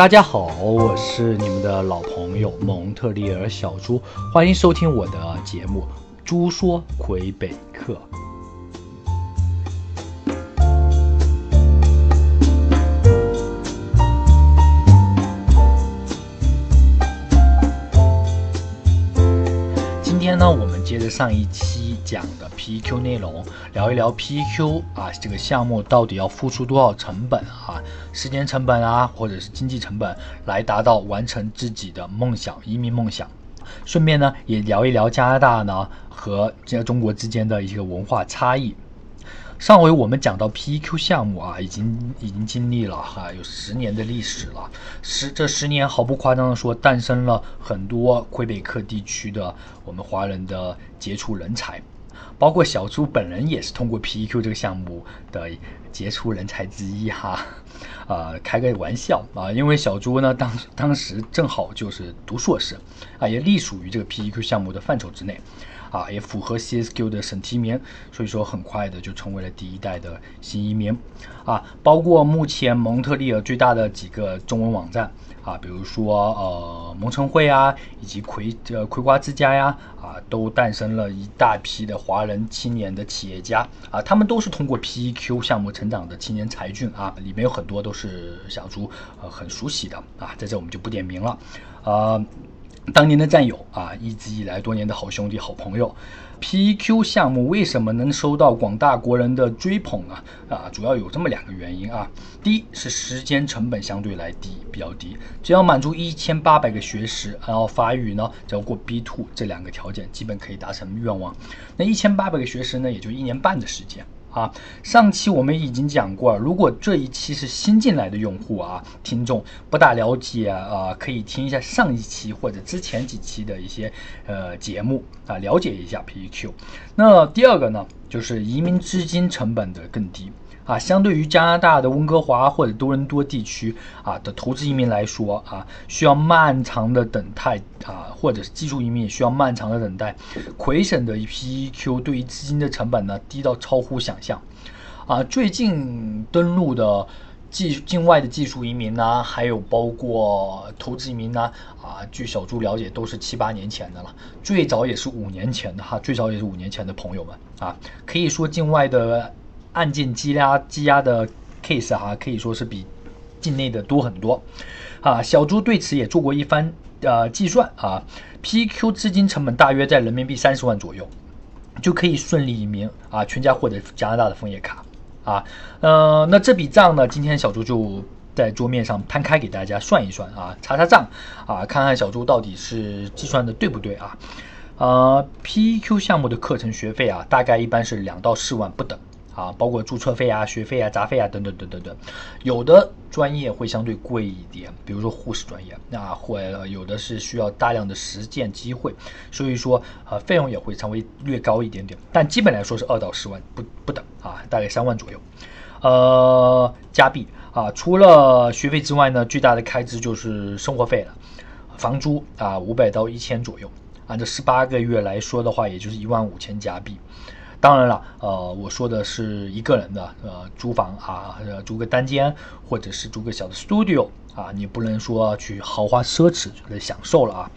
大家好，我是你们的老朋友蒙特利尔小猪，欢迎收听我的节目《猪说魁北克》。接着上一期讲的 PQ 内容，聊一聊 PQ 啊这个项目到底要付出多少成本啊，时间成本啊，或者是经济成本，来达到完成自己的梦想，移民梦想。顺便呢，也聊一聊加拿大呢和这中国之间的一些文化差异。上回我们讲到 PEQ 项目啊，已经已经经历了哈有十年的历史了，十这十年毫不夸张的说，诞生了很多魁北克地区的我们华人的杰出人才，包括小朱本人也是通过 PEQ 这个项目的杰出人才之一哈，呃，开个玩笑啊，因为小朱呢当当时正好就是读硕士啊，也隶属于这个 PEQ 项目的范畴之内。啊，也符合 CSQ 的审提名，所以说很快的就成为了第一代的新移民。啊，包括目前蒙特利尔最大的几个中文网站啊，比如说呃蒙城会啊，以及葵呃葵瓜之家呀，啊，都诞生了一大批的华人青年的企业家啊，他们都是通过 PEQ 项目成长的青年才俊啊，里面有很多都是小猪呃很熟悉的啊，在这我们就不点名了，啊。当年的战友啊，一直以来多年的好兄弟、好朋友，PEQ 项目为什么能收到广大国人的追捧呢？啊，主要有这么两个原因啊。第一是时间成本相对来低，比较低，只要满足一千八百个学时，然后法语呢，只要过 B two 这两个条件，基本可以达成愿望。那一千八百个学时呢，也就一年半的时间。啊，上期我们已经讲过，如果这一期是新进来的用户啊，听众不大了解啊，可以听一下上一期或者之前几期的一些呃节目啊，了解一下 PEQ。那第二个呢，就是移民资金成本的更低。啊，相对于加拿大的温哥华或者多伦多地区啊的投资移民来说啊，需要漫长的等待啊，或者是技术移民也需要漫长的等待。魁省的 PEQ 对于资金的成本呢，低到超乎想象。啊，最近登陆的技境外的技术移民呢，还有包括投资移民呢，啊，据小朱了解，都是七八年前的了，最早也是五年前的哈，最早也是五年前的朋友们啊，可以说境外的。案件积压积压的 case 哈，可以说是比境内的多很多啊。小朱对此也做过一番呃计算啊，PQ 资金成本大约在人民币三十万左右，就可以顺利移民啊，全家获得加拿大的枫叶卡啊。呃，那这笔账呢，今天小朱就在桌面上摊开给大家算一算啊，查查账啊，看看小朱到底是计算的对不对啊。呃，PQ 项目的课程学费啊，大概一般是两到四万不等。啊，包括注册费啊、学费啊、杂费啊等等等等等，有的专业会相对贵一点，比如说护士专业，那或有的是需要大量的实践机会，所以说呃费用也会稍微略高一点点，但基本来说是二到十万不不等啊，大概三万左右，呃加币啊，除了学费之外呢，最大的开支就是生活费了，房租啊五百到一千左右，按照十八个月来说的话，也就是一万五千加币。当然了，呃，我说的是一个人的，呃，租房啊，租个单间，或者是租个小的 studio 啊，你不能说去豪华奢侈来享受了啊。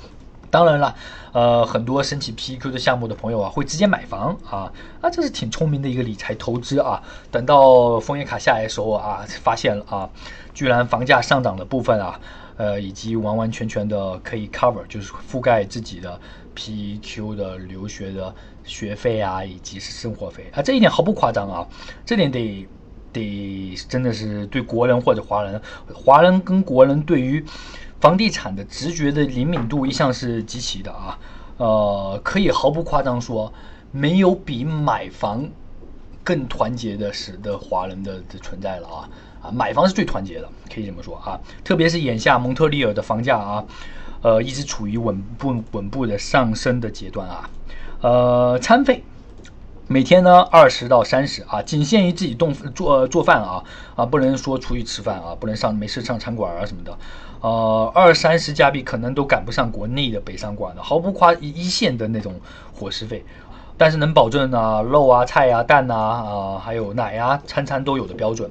当然了，呃，很多申请 PQ 的项目的朋友啊，会直接买房啊，啊，这是挺聪明的一个理财投资啊。等到枫叶卡下来的时候啊，发现了啊，居然房价上涨的部分啊，呃，以及完完全全的可以 cover，就是覆盖自己的 PQ 的留学的。学费啊，以及是生活费。啊，这一点毫不夸张啊，这点得得真的是对国人或者华人，华人跟国人对于房地产的直觉的灵敏度一向是极其的啊，呃，可以毫不夸张说，没有比买房更团结的是的华人的的存在了啊。啊，买房是最团结的，可以这么说啊，特别是眼下蒙特利尔的房价啊，呃，一直处于稳步稳步的上升的阶段啊。呃，餐费每天呢二十到三十啊，仅限于自己动做做饭啊啊，不能说出去吃饭啊，不能上没事上餐馆啊什么的，呃，二三十加币可能都赶不上国内的北上广的，毫不夸一线的那种伙食费，但是能保证啊肉啊菜啊蛋呐啊还有奶啊餐餐都有的标准。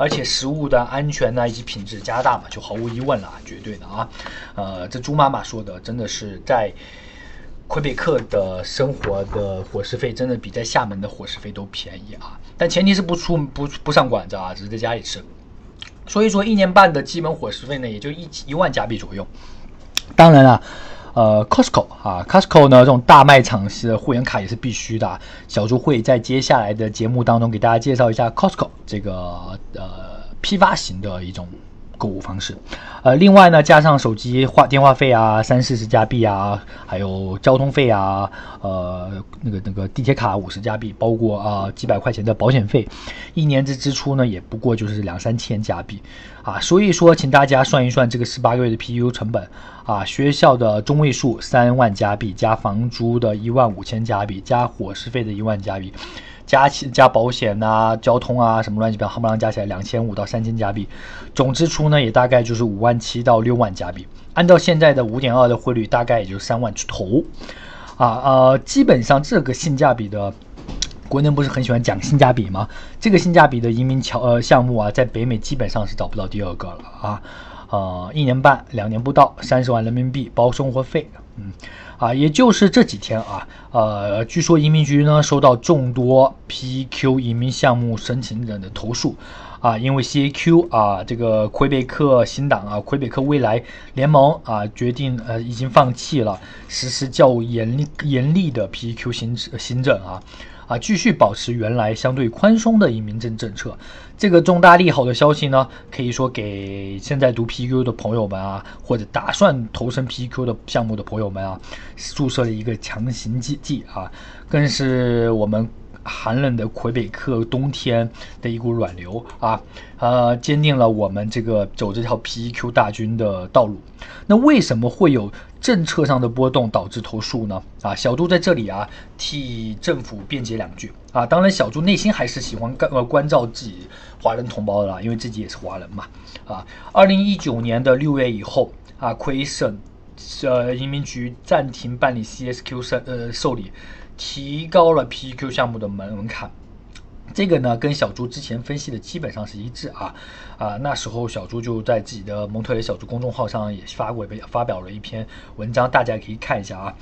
而且食物的安全呢以及品质加大嘛，就毫无疑问了，绝对的啊。呃，这猪妈妈说的真的是在魁北克的生活的伙食费真的比在厦门的伙食费都便宜啊，但前提是不出不不上馆子啊，只是在家里吃。所以说一年半的基本伙食费呢，也就一一万加币左右。当然了。呃，Costco 啊，Costco 呢这种大卖场是会员卡也是必须的。小猪会在接下来的节目当中给大家介绍一下 Costco 这个呃批发型的一种。购物方式，呃，另外呢，加上手机话电话费啊，三四十加币啊，还有交通费啊，呃，那个那个地铁卡五十加币，包括啊几百块钱的保险费，一年之支出呢也不过就是两三千加币，啊，所以说，请大家算一算这个十八个月的 PU 成本，啊，学校的中位数三万加币，加房租的一万五千加币，加伙食费的一万加币。加起加保险呐，交通啊，什么乱七八糟，夯不啷加起来两千五到三千加币，总支出呢也大概就是五万七到六万加币。按照现在的五点二的汇率，大概也就三万出头。啊呃，基本上这个性价比的，国内不是很喜欢讲性价比吗？这个性价比的移民桥呃项目啊，在北美基本上是找不到第二个了啊。呃，一年半两年不到，三十万人民币包生活费，嗯。啊，也就是这几天啊，呃，据说移民局呢收到众多 PQ 移民项目申请人的投诉，啊，因为 CAQ 啊，这个魁北克新党啊，魁北克未来联盟啊，决定呃已经放弃了实施较严厉严厉的 PQ 行行政啊。啊，继续保持原来相对宽松的移民政政策，这个重大利好的消息呢，可以说给现在读 PQ 的朋友们啊，或者打算投身 PQ 的项目的朋友们啊，注射了一个强行剂剂啊，更是我们。寒冷的魁北克冬天的一股暖流啊，呃，坚定了我们这个走这条 PEQ 大军的道路。那为什么会有政策上的波动导致投诉呢？啊，小杜在这里啊替政府辩解两句啊。当然，小杜内心还是喜欢关呃关照自己华人同胞的啦，因为自己也是华人嘛。啊，二零一九年的六月以后啊，魁省呃移民局暂停办理 CSQ 受呃受理。提高了 PQ 项目的门门槛，这个呢跟小猪之前分析的基本上是一致啊啊，那时候小猪就在自己的蒙特雷小猪公众号上也发过发表了一篇文章，大家可以看一下啊。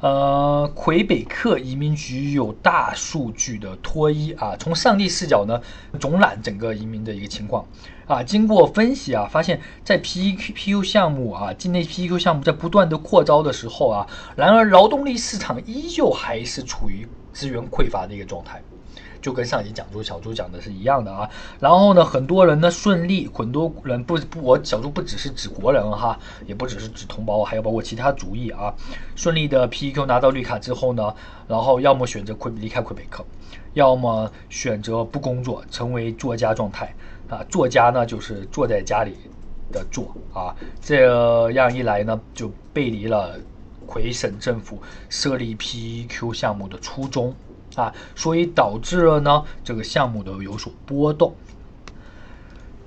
呃，魁北克移民局有大数据的脱衣啊，从上帝视角呢总览整个移民的一个情况啊，经过分析啊，发现，在 PQ 项目啊，境内 PQ 项目在不断的扩招的时候啊，然而劳动力市场依旧还是处于资源匮乏的一个状态。就跟上集讲猪小猪讲的是一样的啊，然后呢，很多人呢顺利，很多人不不，我小猪不只是指国人哈，也不只是指同胞，还有包括其他族裔啊，顺利的 PQ 拿到绿卡之后呢，然后要么选择魁离开魁北克，要么选择不工作，成为作家状态。啊，作家呢就是坐在家里的坐啊，这样一来呢，就背离了魁省政府设立 PEQ 项目的初衷。啊，所以导致了呢这个项目的有所波动。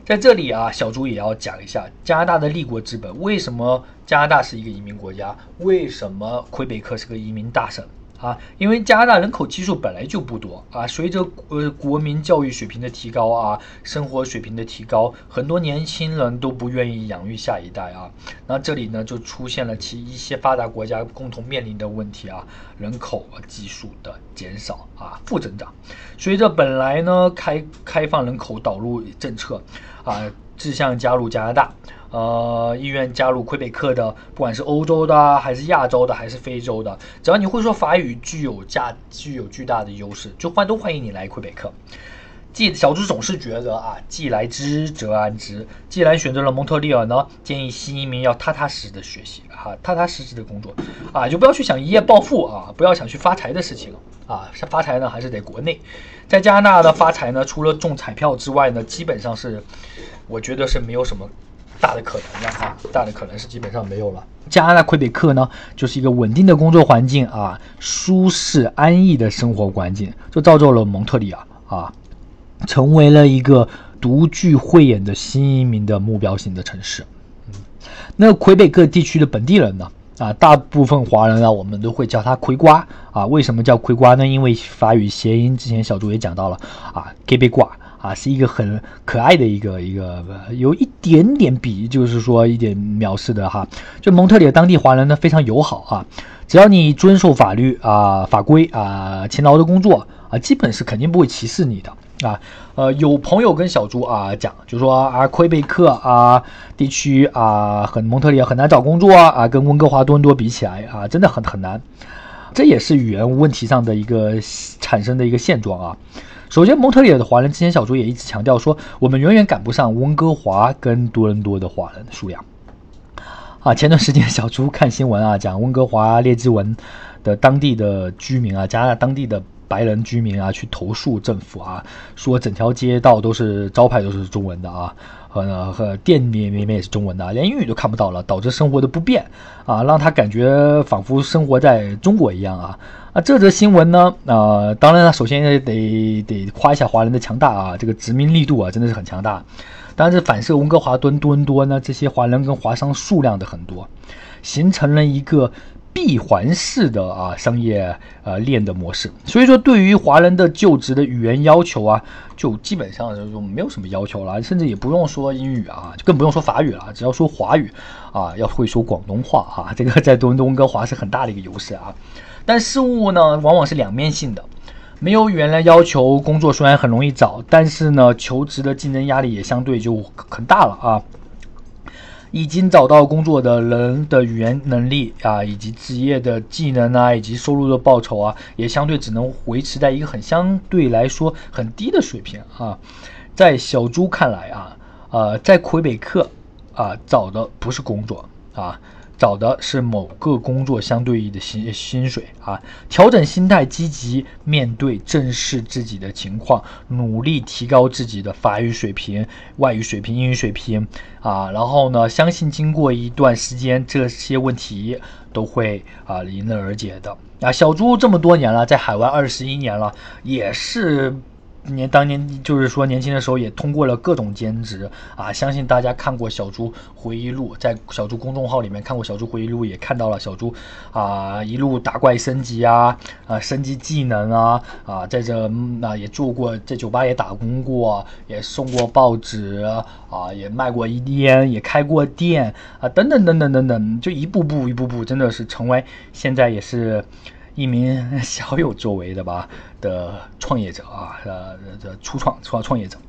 在这里啊，小朱也要讲一下加拿大的立国之本，为什么加拿大是一个移民国家？为什么魁北克是个移民大省？啊，因为加拿大人口基数本来就不多啊，随着呃国民教育水平的提高啊，生活水平的提高，很多年轻人都不愿意养育下一代啊，那这里呢就出现了其一些发达国家共同面临的问题啊，人口基数的减少啊，负增长，随着本来呢开开放人口导入政策啊，志向加入加拿大。呃，意愿加入魁北克的，不管是欧洲的，还是亚洲的，还是非洲的，只要你会说法语，具有价，具有巨大的优势，就欢都欢迎你来魁北克。既小猪总是觉得啊，既来之则安之。既然选择了蒙特利尔呢，建议新移民要踏踏实实的学习啊，踏踏实实的工作啊，就不要去想一夜暴富啊，不要想去发财的事情啊。发财呢，还是得国内。在加拿大的发财呢，除了中彩票之外呢，基本上是，我觉得是没有什么。大的可能了哈，大的可能是基本上没有了。加拿大魁北克呢，就是一个稳定的工作环境啊，舒适安逸的生活环境，就造就了蒙特利尔啊，成为了一个独具慧眼的新移民的目标型的城市。嗯，那魁北克地区的本地人呢，啊，大部分华人啊，我们都会叫他魁瓜啊。为什么叫魁瓜呢？因为法语谐音，之前小朱也讲到了啊，给贝挂。啊，是一个很可爱的一个一个，有一点点比，就是说一点藐视的哈。就蒙特利尔当地华人呢非常友好啊，只要你遵守法律啊法规啊，勤劳的工作啊，基本是肯定不会歧视你的。啊，呃，有朋友跟小朱啊讲，就说啊，魁北克啊地区啊，很蒙特利尔很难找工作啊，跟温哥华、多伦多比起来啊，真的很很难。这也是语言问题上的一个产生的一个现状啊。首先，蒙特利尔的华人之前，小朱也一直强调说，我们远远赶不上温哥华跟多伦多的华人数量。啊，前段时间小朱看新闻啊，讲温哥华列治文的当地的居民啊，加拿大当地的。白人居民啊，去投诉政府啊，说整条街道都是招牌都是中文的啊，和和店里面也是中文的，连英语都看不到了，导致生活的不便啊，让他感觉仿佛生活在中国一样啊啊！这则新闻呢，呃，当然了，首先得得夸一下华人的强大啊，这个殖民力度啊，真的是很强大。但是反射温哥华敦多伦多呢，这些华人跟华商数量的很多，形成了一个。闭环式的啊商业呃链的模式，所以说对于华人的就职的语言要求啊，就基本上就没有什么要求了，甚至也不用说英语啊，就更不用说法语了，只要说华语啊，要会说广东话哈，这个在多伦多温哥华是很大的一个优势啊。但事物呢，往往是两面性的，没有语言来要求，工作虽然很容易找，但是呢，求职的竞争压力也相对就很大了啊。已经找到工作的人的语言能力啊，以及职业的技能啊，以及收入的报酬啊，也相对只能维持在一个很相对来说很低的水平啊。在小朱看来啊，呃，在魁北克啊找的不是工作啊。找的是某个工作相对应的薪薪水啊，调整心态，积极面对，正视自己的情况，努力提高自己的法语水平、外语水平、英语水平啊，然后呢，相信经过一段时间，这些问题都会啊迎刃而解的啊。小朱这么多年了，在海外二十一年了，也是。年当年就是说年轻的时候也通过了各种兼职啊，相信大家看过小猪回忆录，在小猪公众号里面看过小猪回忆录，也看到了小猪啊一路打怪升级啊啊升级技能啊啊在这啊也做过在酒吧也打工过，也送过报纸啊也卖过烟也开过店啊等等等等等等，就一步步一步步真的是成为现在也是。一名小有作为的吧的创业者啊，呃，这初创创创业者。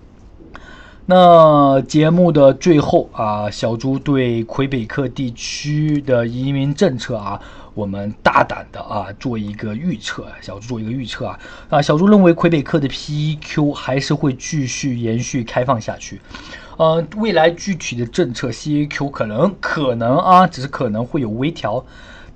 那节目的最后啊，小朱对魁北克地区的移民政策啊，我们大胆的啊做一个预测。小朱做一个预测啊啊，小朱认为魁北克的 PEQ 还是会继续延续开放下去。呃，未来具体的政策 CAQ 可能可能啊，只是可能会有微调。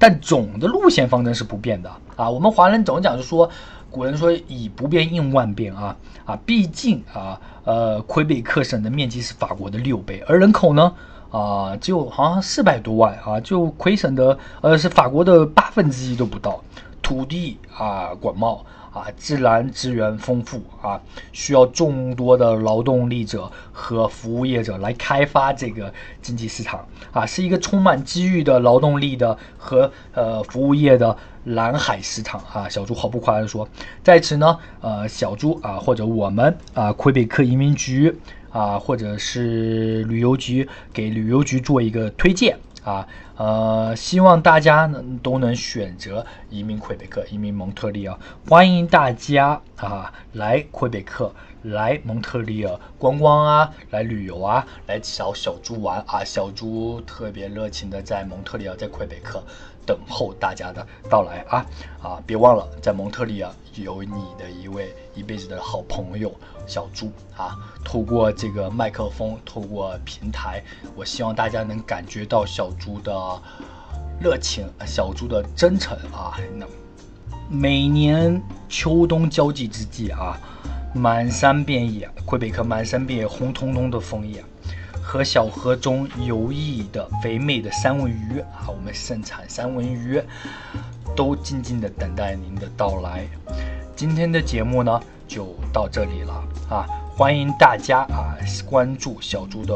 但总的路线方针是不变的啊！我们华人总讲就说，古人说以不变应万变啊啊！毕竟啊呃，魁北克省的面积是法国的六倍，而人口呢啊只有好像四百多万啊，就魁省的呃是法国的八分之一都不到，土地啊广袤。啊，自然资源丰富啊，需要众多的劳动力者和服务业者来开发这个经济市场啊，是一个充满机遇的劳动力的和呃服务业的蓝海市场啊。小朱毫不夸张说，在此呢，呃，小朱啊，或者我们啊，魁北克移民局啊，或者是旅游局，给旅游局做一个推荐。啊，呃，希望大家能都能选择移民魁北克，移民蒙特利尔。欢迎大家啊来魁北克，来蒙特利尔观光啊，来旅游啊，来找小猪玩啊。小猪特别热情的在蒙特利尔，在魁北克等候大家的到来啊啊！别忘了，在蒙特利尔有你的一位一辈子的好朋友。小猪啊，透过这个麦克风，透过平台，我希望大家能感觉到小猪的热情，小猪的真诚啊。那每年秋冬交际之际啊，满山遍野，魁北克满山遍野红彤彤的枫叶，和小河中游弋的肥美的三文鱼啊，我们盛产三文鱼，都静静的等待您的到来。今天的节目呢？就到这里了啊！欢迎大家啊关注小猪的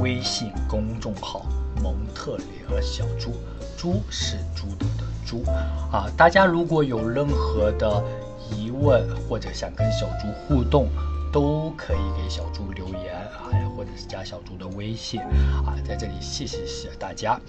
微信公众号“蒙特利尔小猪”，猪是猪的的猪啊！大家如果有任何的疑问或者想跟小猪互动，都可以给小猪留言啊，或者是加小猪的微信啊，在这里谢谢谢大家。